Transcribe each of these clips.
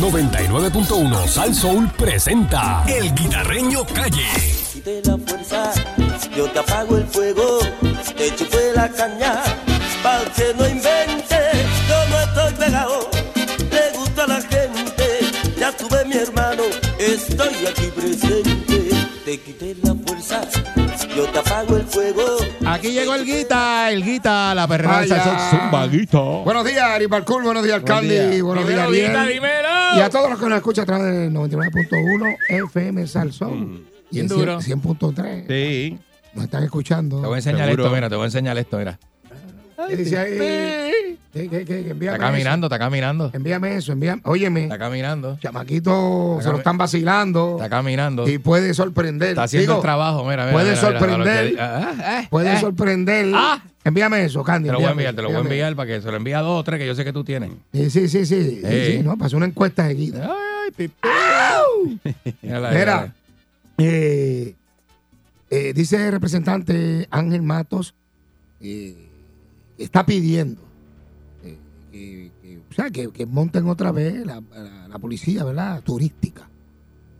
99.1 Sal Soul presenta El Guitarreño Calle. Te da fuerza, yo te apago el fuego, te chupé la caña, pa' que no invente, yo no estoy pegado, le gusta a la gente, ya tuve mi hermano, estoy aquí presente, te quité la fuerza, yo te apago el fuego. Aquí llegó el Guita, el Guita, la salsón Zumba Guita. Buenos días, Ari buenos días, día. buenos días, Ariel. dímelo. Y a todos los que nos escuchan a través del 99.1 FM Salsón. Y Bien en duro. 100 100.3 Sí. nos están escuchando. Te voy a enseñar Seguro. esto, mira, te voy a enseñar esto, mira. ¿Qué dice ahí? ¿Qué, qué, qué? Que envíame Está caminando, está caminando. Envíame eso, envíame. Óyeme, Está caminando. chamaquito, Está se lo están vacilando Está caminando. y puede sorprender. Está haciendo Digo, el trabajo, mira, mira. puede mira, mira, mira, sorprender. Puede sorprender. Ah. Envíame eso, Candy. Te lo voy a enviar, te lo voy a enviar para que se lo envíe a dos o tres que yo sé que tú tienes. Sí, sí, sí, sí. Eh. sí, no, pasó una encuesta seguida. Ay, Mira, eh, eh, dice el representante Ángel Matos, eh, está pidiendo que, que- o sea, que, que monten otra vez la, la- la policía, ¿verdad? Turística.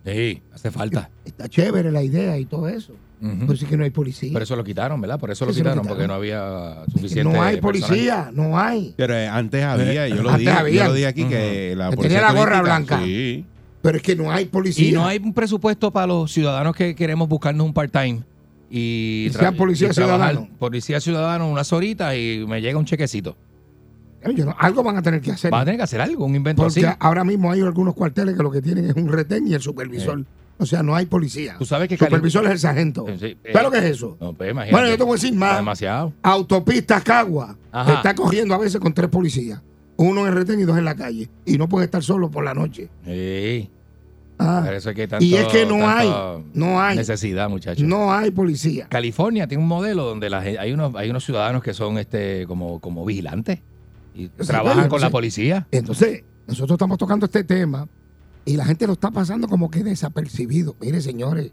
Sí, hace falta. Está chévere la idea y todo eso. Ujú. Pero sí que no hay policía. Por eso lo quitaron, ¿verdad? Por eso lo Sí, se lo quitaron, quitaron. porque no había suficiente. no hay personal. policía, no hay. Pero eh, antes había, yo lo dije, yo lo dije aquí que la Que policía tenía la gorra blanca. Sí. Pero es que no hay policía. Y no hay un presupuesto para los ciudadanos que queremos buscarnos un part-time. Y, Y sean policía y ciudadano. Policía ciudadano unas horitas y me llega un chequecito. Yo no- algo van a tener que hacer. Van a tener que hacer algo, un invento Porque así. ahora mismo hay algunos cuarteles que lo que tienen es un retén y el supervisor. O sea, no hay policía. Tú sabes que Cali- supervisor es el sargento. Eh, sí, eh, ¿Sabes lo que es eso? No, pues, imagínate. Bueno, yo te voy a decir más. Demasiado. Autopistas Cagua Ajá. está cogiendo a veces con tres policías. Uno en el retén y dos en la calle. Y no pueden estar solos por la noche. Sí. Ah, Por eso es que tanto, y es que no hay, no hay, necesidad, muchachos. no hay policía. California tiene un modelo donde la gen- hay unos hay unos ciudadanos que son este como como vigilantes y trabajan con la policía. Entonces, nosotros estamos tocando este tema y la gente lo está pasando como que desapercibido. Mire, señores.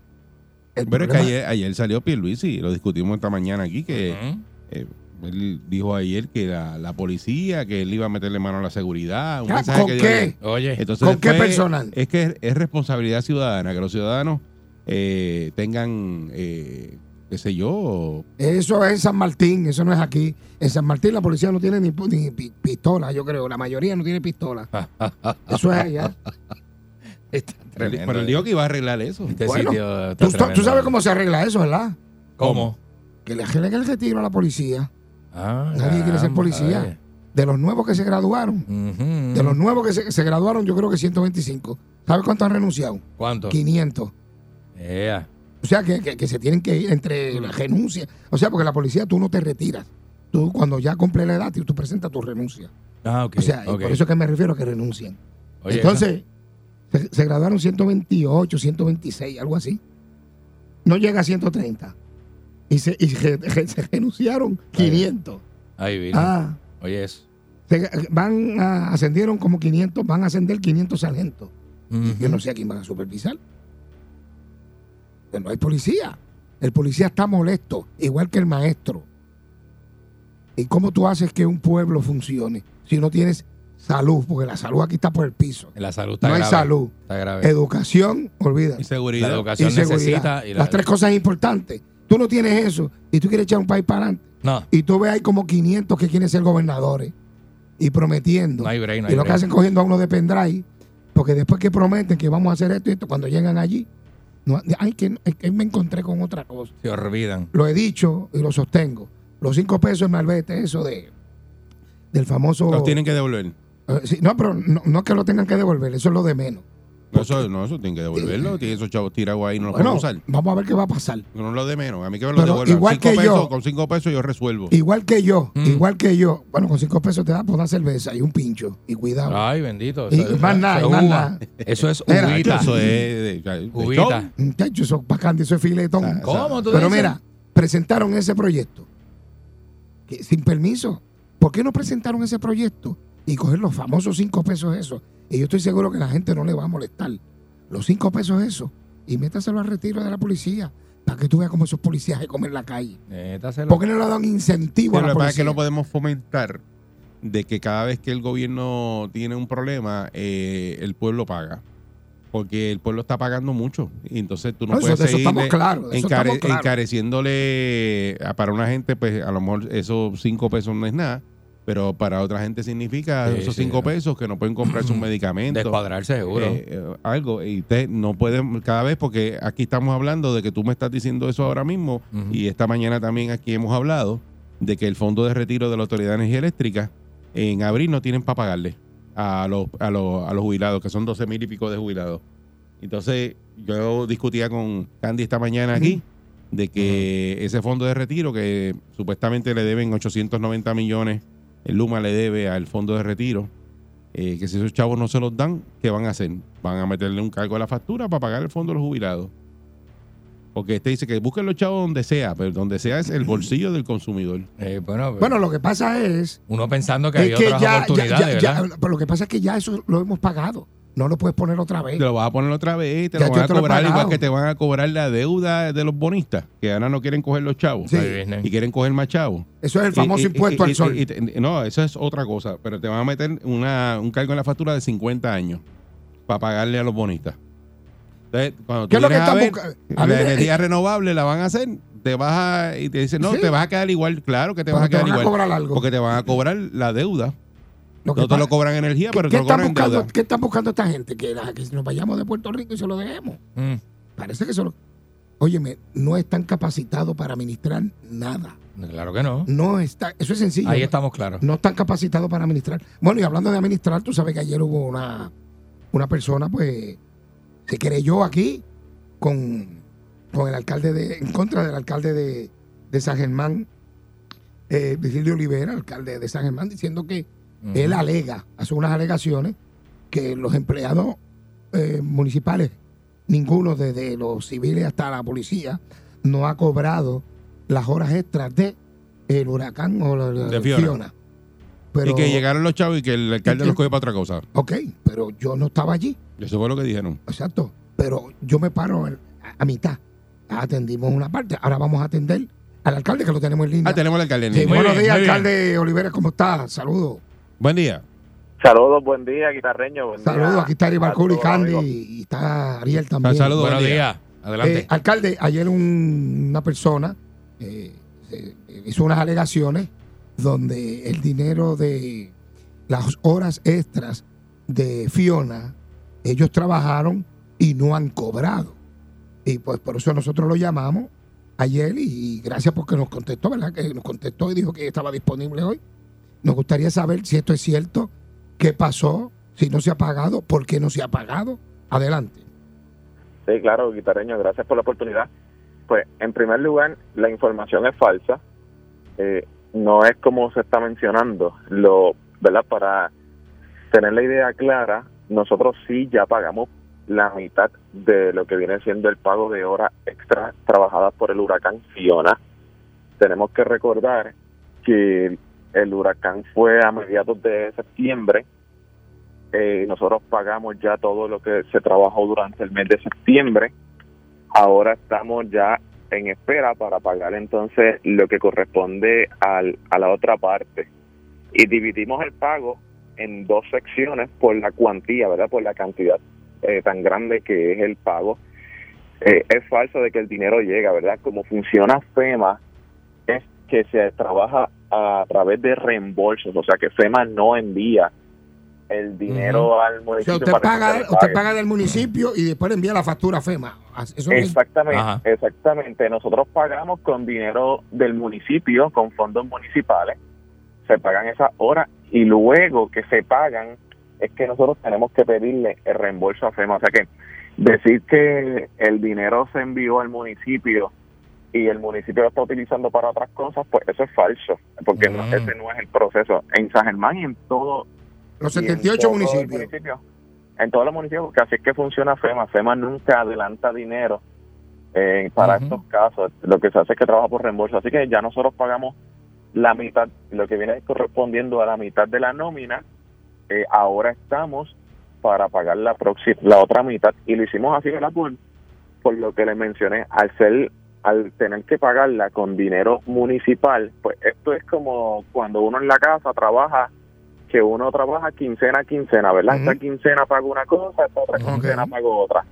El Pero es que ayer, ayer salió Pierluisi, lo discutimos esta mañana aquí, que eh, él dijo ayer que la, la policía, que él iba a meterle mano a la seguridad. un mensaje ¿Con que qué? Oye, Entonces, ¿Con qué personal? Es que es, es responsabilidad ciudadana, que los ciudadanos eh, tengan, eh, qué sé yo, Eso es en San Martín, eso no es aquí. En San Martín la policía no tiene ni, ni pi- pistola, yo creo. La mayoría no tiene pistola. Eso es allá. está tremendo. pero él dijo que iba a arreglar eso. Este Bueno, sitio está ¿Tú, sabes cómo se arregla eso, ¿verdad? ¿Cómo? Que le arreglen el retiro a la policía. Ah, Nadie quiere ser policía. oye. De los nuevos que se graduaron. De los nuevos que se, se graduaron, yo creo que 125. ¿Sabes cuánto han renunciado? ¿Cuánto? 500. Ea. O sea, que, que- que se tienen que ir entre la renuncia. O sea, porque la policía tú no te retiras. Tú cuando ya cumple la edad, tú, presentas tu renuncia. Ah, ok. O sea, por eso es que me refiero a que renuncian. Oye, Entonces, se, se graduaron 128, 126, algo así. No llega a 130. Y se, y renunciaron 500. Ahí vino. Ah, Oye, eso. van a, ascendieron como 500, van a ascender 500 sargentos. Yo no sé a quién van a supervisar. No hay policía. El policía está molesto, igual que el maestro. ¿Y cómo tú haces que un pueblo funcione si no tienes salud? Porque la salud aquí está por el piso. La salud está No hay salud. Está grave. Educación, olvídate. Y La seguridad. educación Y seguridad. necesita. y la- Las tres cosas importantes. Tú no tienes eso y tú quieres echar un país para adelante. No, Y tú ves ahí como 500 que quieren ser gobernadores y prometiendo. no hay break, no y hay lo que hacen cogiendo a uno de pendrive, porque después que prometen que vamos a hacer esto y esto, cuando llegan allí, no, ay, que, me encontré con otra cosa. Se olvidan. Lo he dicho y lo sostengo. Los cinco pesos en Malvete, eso de del famoso. Los tienen que devolver. Eh, sí, no, pero no, no que lo tengan que devolver, eso es lo de menos. No, eso, no, eso tienen que devolverlo. Tienen esos chavos tirados ahí, no los Bueno, pueden usar. vamos a ver qué va a pasar. No lo de menos. A mí que me lo Pero devuelvan. igual Cinco que yo- Con cinco pesos yo resuelvo. Igual que yo, Mm. igual que yo. Bueno, con cinco pesos te da por una cerveza y un pincho. Y cuidado. Ay, bendito. Y Eso- más nada, y más nada. Eso es uvita. Eso es de, de- de Uvita. Muchachos, eso es bacán, eso es filetón. Ah, ¿Cómo tú Pero dices? mira, presentaron ese proyecto que- sin permiso. ¿Por qué no presentaron ese proyecto y coger los famosos cinco pesos esos? Y yo estoy seguro que la gente no le va a molestar. Los cinco pesos esos y métaselo al retiro de la policía para que tú veas cómo esos policías se comen en la calle. Métaselo. ¿Por qué no le dan incentivo Pero a lo la que pasa es que policía? no podemos fomentar de que cada vez que el gobierno tiene un problema, eh, el pueblo paga. Porque el pueblo está pagando mucho. Y entonces tú no, No, eso- puedes de eso encare- estamos claros. encareciéndole a- para una gente, pues a lo mejor esos cinco pesos no es nada. Pero para otra gente significa Sí, esos sí, cinco no. pesos que no pueden comprarse un medicamento. Descuadrarse seguro. Eh, eh, algo y usted no puede cada vez porque aquí estamos hablando de que tú me estás diciendo eso ahora mismo y esta mañana también aquí hemos hablado de que el fondo de retiro de la Autoridad de Energía Eléctrica en abril no tienen para pagarle a los, a los, a los jubilados, que son 12 mil y pico de jubilados. Entonces yo discutía con Candy esta mañana aquí de que ese fondo de retiro que supuestamente le deben 890 millones, el Luma le debe al fondo de retiro, eh, que si esos chavos no se los dan, ¿qué van a hacer? Van a meterle un cargo a la factura para pagar el fondo de los jubilados. Porque este dice que busquen los chavos donde sea, pero donde sea es el bolsillo del consumidor. Eh, bueno, Bueno, lo que pasa es, uno pensando que hay otras ya, oportunidades, ya- ¿verdad? ya- pero lo que pasa es que ya eso lo hemos pagado. No lo puedes poner otra vez. Te lo vas a poner otra vez, te Ya lo van a te cobrar igual que te van a cobrar la deuda de los bonistas, que ahora no quieren coger los chavos Sí. y quieren coger más chavos. Eso es el famoso Y- y- impuesto y- al y- sol. y te- no, eso es otra cosa, pero te van a meter una, un cargo en la factura de 50 años para pagarle a los bonistas. Entonces, cuando ¿Qué es lo que a están ver, buscando? A la ver, eh, energía renovable la van a hacer, te vas a, y te dicen, no, Sí. te vas a quedar igual, claro que te Pero vas a te quedar van a igual. cobrar algo. Porque te van a cobrar la deuda. No te pasa- lo cobran energía, ¿Qué, pero te lo cobran en buscando, deuda. ¿Qué están buscando esta gente? Que, la- que nos vayamos de Puerto Rico y se lo dejemos. Mm. Parece que solo. Óyeme, no están capacitados para administrar nada. Claro que no. No está, eso es sencillo. Ahí estamos claros. No están capacitados para administrar. Bueno, y hablando de administrar, tú sabes que ayer hubo una, una persona, pues, se querelló aquí con, con el alcalde de, en contra del alcalde de, de San Germán, eh, Virgilio Olivera, alcalde de San Germán, diciendo que Ujú. él alega, hace unas alegaciones, que los empleados eh, municipales, ninguno desde los civiles hasta la policía, no ha cobrado las horas extras de el huracán o la, la- De Fiona. Fiona. Pero, y que llegaron los chavos y que el alcalde que- los coge para otra cosa. Ok, pero yo no estaba allí, Eso fue lo que dijeron. exacto. Pero yo me paro en- a, a mitad. Atendimos una parte, ahora vamos a atender al alcalde que lo tenemos en línea. Ah, tenemos al alcalde. en Sí, línea. Muy buenos días, muy bien. alcalde Olivera, ¿cómo está? Saludos. Buen día. Saludos, buen día, guitarreño. Buen Saludos, día aquí está Barcul y Candy y está Ariel también. Saludos. Buenos buen día. Adelante. Eh, alcalde, ayer un- una persona eh, eh, hizo unas alegaciones donde el dinero de las horas extras de Fiona, ellos trabajaron y no han cobrado. Y pues por eso nosotros lo llamamos ayer y gracias porque nos contestó, ¿verdad? Que nos contestó y dijo que estaba disponible hoy. Nos gustaría saber si esto es cierto, qué pasó, si no se ha pagado, por qué no se ha pagado. Adelante. Sí, claro, guitarreño, gracias por la oportunidad. Pues, en primer lugar, la información es falsa. Eh, no es como se está mencionando. Lo, ¿verdad? Para tener la idea clara, nosotros sí ya pagamos la mitad de lo que viene siendo el pago de horas extra trabajadas por el huracán Fiona. Tenemos que recordar que el huracán fue a mediados de septiembre eh, nosotros pagamos ya todo lo que se trabajó durante el mes de septiembre. Ahora estamos ya en espera para pagar entonces lo que corresponde al, a la otra parte. Y dividimos el pago en dos secciones por la cuantía, ¿verdad? Por la cantidad eh, tan grande que es el pago. Eh, es falso de que el dinero llega, ¿verdad? Como funciona FEMA es que se trabaja a través de reembolsos, o sea que FEMA no envía el dinero al O municipio. sea, usted paga, usted paga del municipio y después le envía la factura a FEMA. Eso es- Exactamente, Ajá. exactamente. Nosotros pagamos con dinero del municipio, con fondos municipales. Se pagan esas horas y luego que se pagan es que nosotros tenemos que pedirle el reembolso a FEMA. O sea que decir que el dinero se envió al municipio y el municipio lo está utilizando para otras cosas, pues eso es falso, porque no- Mm. ese no es el proceso. En San Germán y en todo los y en 78 todos los municipios. municipios. En todos los municipios, porque así es que funciona FEMA. FEMA nunca adelanta dinero eh, para estos casos. Lo que se hace es que trabaja por reembolso. Así que ya nosotros pagamos la mitad, lo que viene correspondiendo a la mitad de la nómina. Eh, ahora estamos para pagar la próxima, la otra mitad. Y lo hicimos así, ¿verdad? Por, por lo que le mencioné. Al ser al tener que pagarla con dinero municipal, pues esto es como cuando uno en la casa trabaja que uno trabaja quincena a quincena, ¿verdad? Esta quincena pago una cosa, esta otra quincena pago otra.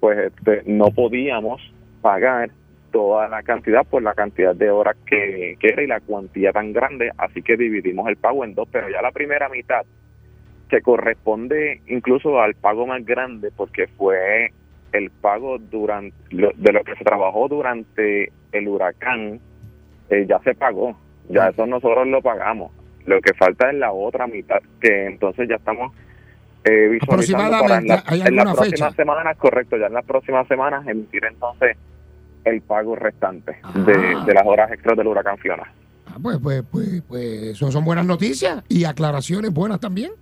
Pues este, no podíamos pagar toda la cantidad por la cantidad de horas que, que era y la cuantía tan grande, así que dividimos el pago en dos, pero ya la primera mitad, que corresponde incluso al pago más grande, porque fue el pago durante lo- de lo que se trabajó durante el huracán, eh, ya se pagó, ya eso nosotros lo pagamos. Lo que falta es la otra mitad, que entonces ya estamos eh, visualizando para en, la- Aproximadamente, ¿hay en las próximas fecha? semanas, correcto, ya en las próximas semanas emitir entonces el pago restante Ah. de, de las horas extras del huracán Fiona. Ah, pues, pues, pues, pues, eso son buenas noticias y aclaraciones buenas también.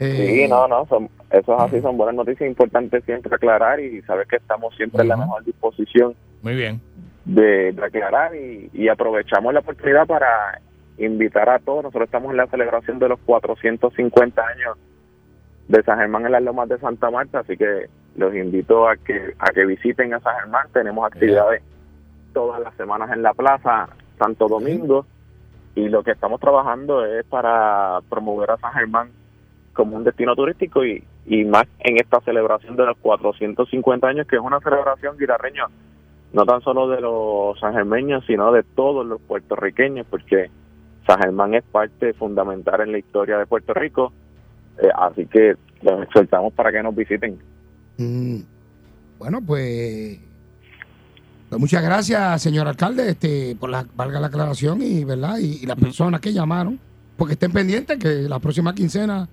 Eh, Sí, no, no, son, eso es así, son buenas noticias, importante siempre aclarar y saber que estamos siempre en la mejor disposición Muy bien. de, de aclarar y, y aprovechamos la oportunidad para invitar a todos. Nosotros estamos en la celebración de los 450 años de San Germán en las Lomas de Santa Marta, así que los invito a que a que visiten a San Germán. Tenemos actividades todas las semanas en la plaza Santo Domingo y lo que estamos trabajando es para promover a San Germán como un destino turístico y, y más en esta celebración de los 450 años, que es una celebración guitarreña no tan solo de los sangermeños, sino de todos los puertorriqueños, porque San Germán es parte fundamental en la historia de Puerto Rico, eh, así que los exhortamos para que nos visiten. Mm, Bueno, pues, pues muchas gracias, señor alcalde, este, por la, valga la aclaración y, ¿verdad? Y, y las personas que llamaron, porque estén pendientes que la próxima quincena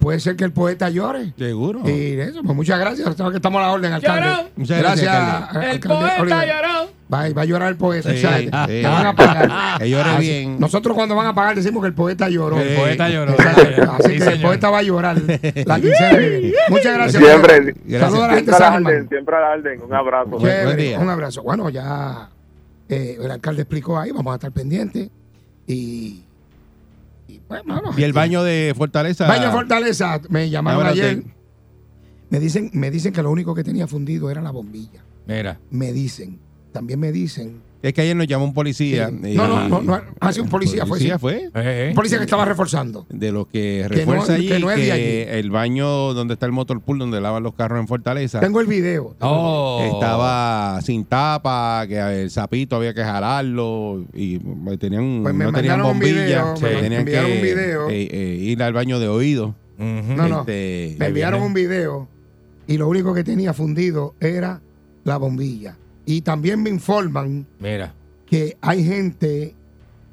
puede ser que el poeta llore. Seguro. Y eso, pues muchas gracias. Que estamos a la orden, alcalde. Lloró. Muchas gracias, alcalde. El alcalde poeta Oliver. lloró. Va, va a llorar el poeta. Sí, te van a pagar. Que llore Así- bien. Nosotros cuando van a pagar decimos que el poeta lloró. El poeta lloró. Exacto. Así Sí, que el poeta va a llorar la viene. Muchas gracias. Siempre. Gracias. Saludos a la gente Siempre siempre a la orden. Un abrazo. Buen- buen Chévere, día. Un abrazo. Bueno, ya eh, el alcalde explicó ahí, vamos a estar pendientes. Y, y pues, mano, Y el baño de Fortaleza. Baño de Fortaleza, me llamaron Ahora ayer. te- Me dicen, me dicen que lo único que tenía fundido era la bombilla. Mira. Me dicen. También me dicen. Es que ayer nos llamó un policía. Sí. y- No, no, no, no, ha sido un policía, fue, sí. fue. Eh, eh. Un policía que estaba reforzando. De los que Que no- refuerza allí que no es de allí. el baño donde está el motor pool, donde lavan los carros en Fortaleza, Tengo el video. Oh. estaba sin tapa, que el sapito había que jalarlo y eh, tenían, Pues me no tenían mandaron un bombilla, video, me tenían enviaron que un video. eh, eh, ir al baño de oído. No, no. Este, Me enviaron viene. un video y lo único que tenía fundido era la bombilla. Y también me informan Mira. que hay gente,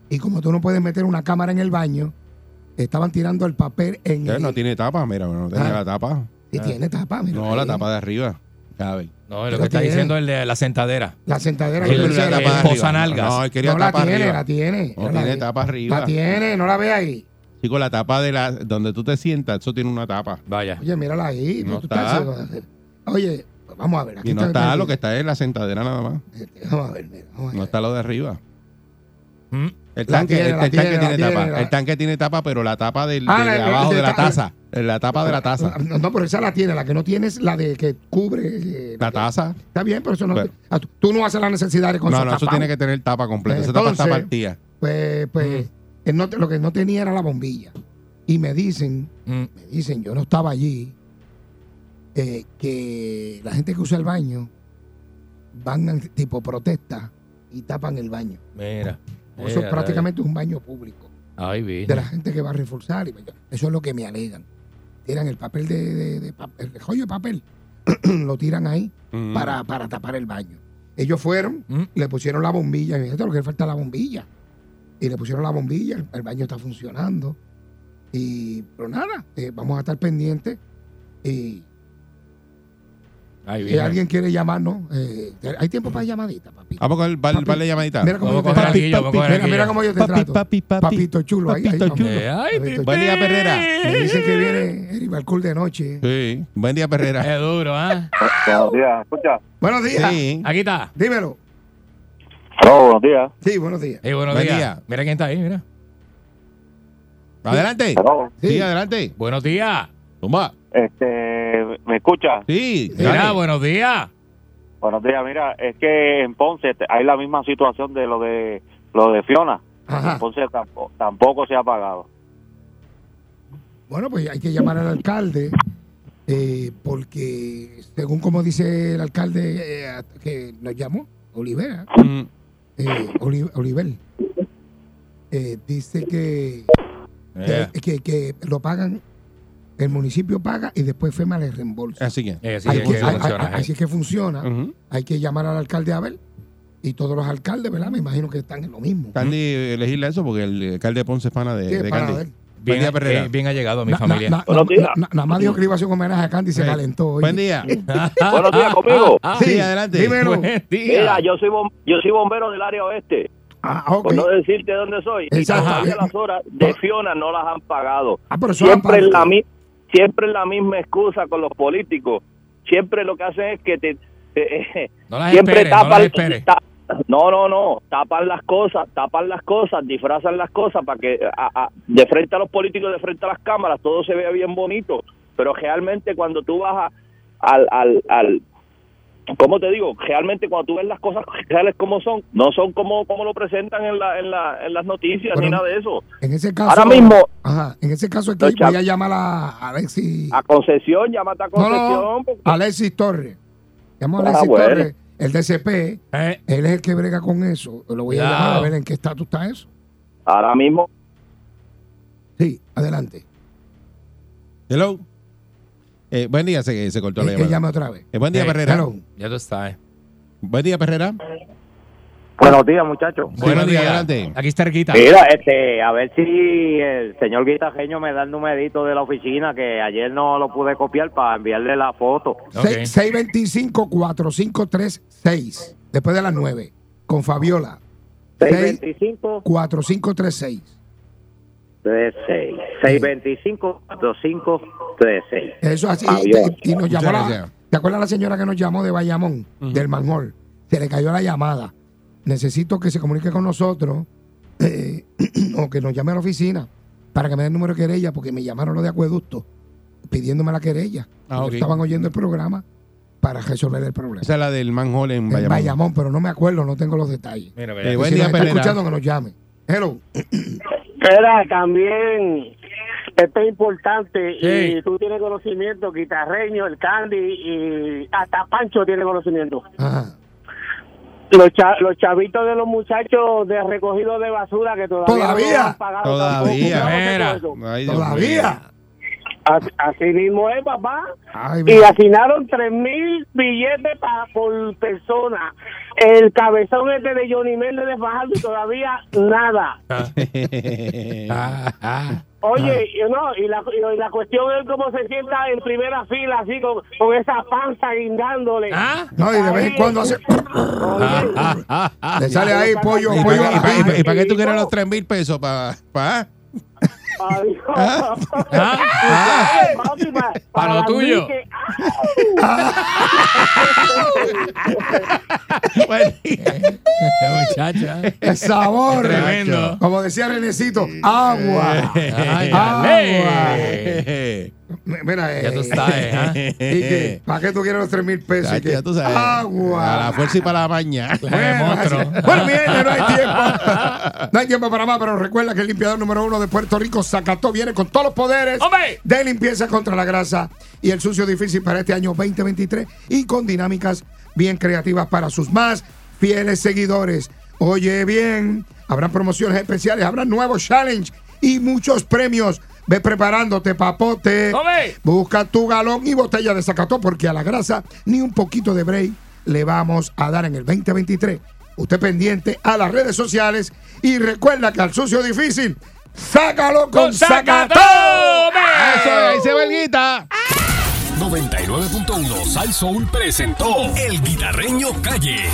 y como tú no puedes meter una cámara en el baño, estaban tirando el papel en el... no tiene tapa, mira, no tenía Ah. la tapa. Sí, tiene tapa, mira No, la tapa de arriba. No, lo Pero que está tiene- diciendo el de la sentadera. La sentadera El- que la tapa. No, él quería no la tapa tiene, arriba. la tiene. No la tiene tapa arriba. La tiene, no la ve ahí. Chico, la tapa de la donde tú te sientas, eso tiene una tapa. Vaya. Oye, mírala ahí. No tú está. estás- Oye, vamos a ver. Aquí Y no está está lo que está es la sentadera nada más. Vamos a ver, mira, vamos a No está lo de arriba. Mm. El tanque, tiene, el, la el tanque tiene, la tiene, tiene, tapa. la- El tanque tiene tapa, pero la tapa del, Ah, de, abajo de de la ta- taza. La tapa de la taza. No, no, pero esa la tiene. La que no tiene es la de que cubre. eh, La taza. Está bien, pero eso no. Bueno. ah, tú- tú no haces la necesidad de con No, eso no, eso tiene que tener tapa completa. Esa tapa está partida. Pues, pues él no te- lo que no tenía era la bombilla. Y me dicen, Mm. me dicen, yo no estaba allí, eh, que la gente que usa el baño van en tipo protesta y tapan el baño. Mira. Eso es prácticamente un baño público. Ay, De vine. la gente que va a reforzar. y Eso es lo que me alegan. Tiran el papel de, de- de el rollo de papel, lo tiran ahí Mm. para, para tapar el baño. Ellos fueron, Mm. le pusieron la bombilla, y me dijeron, lo que le falta es la bombilla. Y le pusieron la bombilla, el, el baño está funcionando. Y, pero nada, eh, vamos a estar pendientes. Y si vine. alguien quiere llamarnos, eh, hay tiempo para llamadita, papi. Vamos con el Papi, bar de llamadita. Mira cómo yo te trato. Mira, mira cómo yo te Papi, trato. papi, papi. Papito chulo. ahí, ahí, Papito vamos. chulo. Eh, Papito Buen día, Perrera. Me dicen que viene Eric Balcour de noche. Sí. Buen día, Perrera. Es duro, ¿ah? Buenos días, escucha. Buenos días. Sí. Aquí está. Dímelo. Hola, buenos días. Sí, buenos días. Hey, buenos Buen días. día. Mira quién está ahí, mira. Adelante. Sí, Sí. adelante. Buenos días. Toma. Este, ¿me escucha? Sí. Mira, buenos días. Buenos días, mira, es que en Ponce te- hay la misma situación de lo de lo de Fiona. Ajá. En Ponce tampoco, tampoco se ha pagado. Bueno, pues hay que llamar al alcalde, eh, porque según como dice el alcalde eh, que nos llamó, Olivera, Mm, eh, Oli- Oliver, eh, dice que, Eh, que, que- que lo pagan, el municipio paga y después FEMA le reembolsa. Así que. eh, sí, Hay es que- funciona, hay- eh. así es que funciona. Hay que llamar al alcalde a ver. Y todos los alcaldes, ¿verdad? Me imagino que están en lo mismo. Candy eh, legisla eso porque el alcalde de Ponce es pana de, Sí, de Candy. día, Bien, Perrera. eh, bien allegado a mi Na- familia. na- Buenos na- días. na- Nada más dijo que iba a hacer un homenaje a Candy y se Sí. calentó. oye. Buen día. Buenos días conmigo. Sí, adelante. dímelo. Mira, día. yo soy bom- yo soy bombero del área oeste. Ah. Por no decirte dónde soy. Y Exacto. todavía las horas de Fiona no las han pagado. Ah, pero eso Siempre es la siempre la misma excusa con los políticos. Siempre lo que hacen es que te, te- No las siempre no tapan las esperes. ta- no, no, no, tapan las cosas, tapan las cosas, disfrazan las cosas para que a- a- de frente a los políticos, de frente a las cámaras, todo se vea bien bonito. Pero realmente cuando tú vas a- al, al, al ¿cómo te digo? Realmente cuando tú ves las cosas reales como son, no son como, como lo presentan en, la, en, la, en las noticias ni nada de eso. En ese caso. Ahora mismo- Ajá, en ese caso aquí voy a llamar a Alexis. A Concesión, llámate a Concesión. no, porque- Alexis Torres. Llamo a Ah, Alexis bueno. Torres, el DCP. Eh, Él es el que brega con eso. Lo voy a llamar a ver en qué estatus está eso. Ahora mismo Sí, adelante. Hello. Eh, buen día, se, se cortó la llamada. llame otra vez. Eh, buen día, Eh, Perrera. Hello. ya tú estás. eh. Buen día, Perrera. Buenos días, muchachos. Sí, buen día, adelante. Aquí está cerquita. Mira, este, a ver si el señor guitajeño me da el numerito de la oficina que ayer no lo pude copiar para enviarle la foto. Seis- 625-4536. Después de las 9. Con Fabiola. 625 4536. 36. 625 4536. Eso así. Y, y nos llamó la. ¿Te acuerdas la señora que nos llamó de Bayamón, del Manjol? Se le cayó la llamada. Necesito que se comunique con nosotros eh, o que nos llame a la oficina para que me dé el número de querella porque me llamaron los de acueducto pidiéndome la querella. Ah. Estaban oyendo el programa para resolver el problema. Esa es la del manhole en en Bayamón. Bayamón, pero no me acuerdo, no tengo los detalles. Mira, Eh, buen si día, Perrera. escuchando, que nos llame. Hello. Era también, esto es importante Sí. y tú tienes conocimiento, guitarreño, el Candy y hasta Pancho tiene conocimiento. Ajá. Los, cha- los chavitos de los muchachos de recogido de basura que todavía, ¿Todavía? no pagado Todavía. Mira. Ay, Todavía. Así, mismo es, papá. Ay, Y asignaron tres mil billetes pa- por persona. El cabezón este de Johnny Méndez de Fajardo y todavía nada. Ah, ah. Oye, y no, y la, y la cuestión es cómo se sienta en primera fila, así con, con esa panza guindándole. Ah. No, y de vez en cuando hace. Oye, Le sale ahí pollo, ¿Y pollo para, y para- para- para qué tú quieres los 3 mil pesos? ¿Para? ¿Para? Adiós. Ah. Papi, pa- Pa' lo tuyo. Muchacha. El sabor. Tremendo. Como decía Renecito, agua. Ay, Agua. Mira, Ya tú eh, sabes, ¿ah? ¿y qué? ¿Para qué tú quieres los 3 mil pesos? Ya tú sabes. Agua. A la fuerza y para la mañana. Así- Bueno, viene, no hay tiempo. No hay tiempo para más, pero recuerda que el limpiador número uno de Puerto Rico, Zacató, viene con todos los poderes ¡Hombre! de limpieza contra la grasa y el sucio difícil para este año 2023 y con dinámicas bien creativas para sus más fieles seguidores. Oye bien, habrá promociones especiales, habrá nuevos challenge y muchos premios. Ve preparándote, papote. ¡Hombre! Busca tu galón y botella de Zacató porque a la grasa ni un poquito de break le vamos a dar en el 2023. Usted pendiente a las redes sociales y recuerda que al sucio difícil, sácalo con, ¡Con Zacató! Eso, ahí se va el guita. 99.1 Sal Soul presentó El Guitarreño Calle.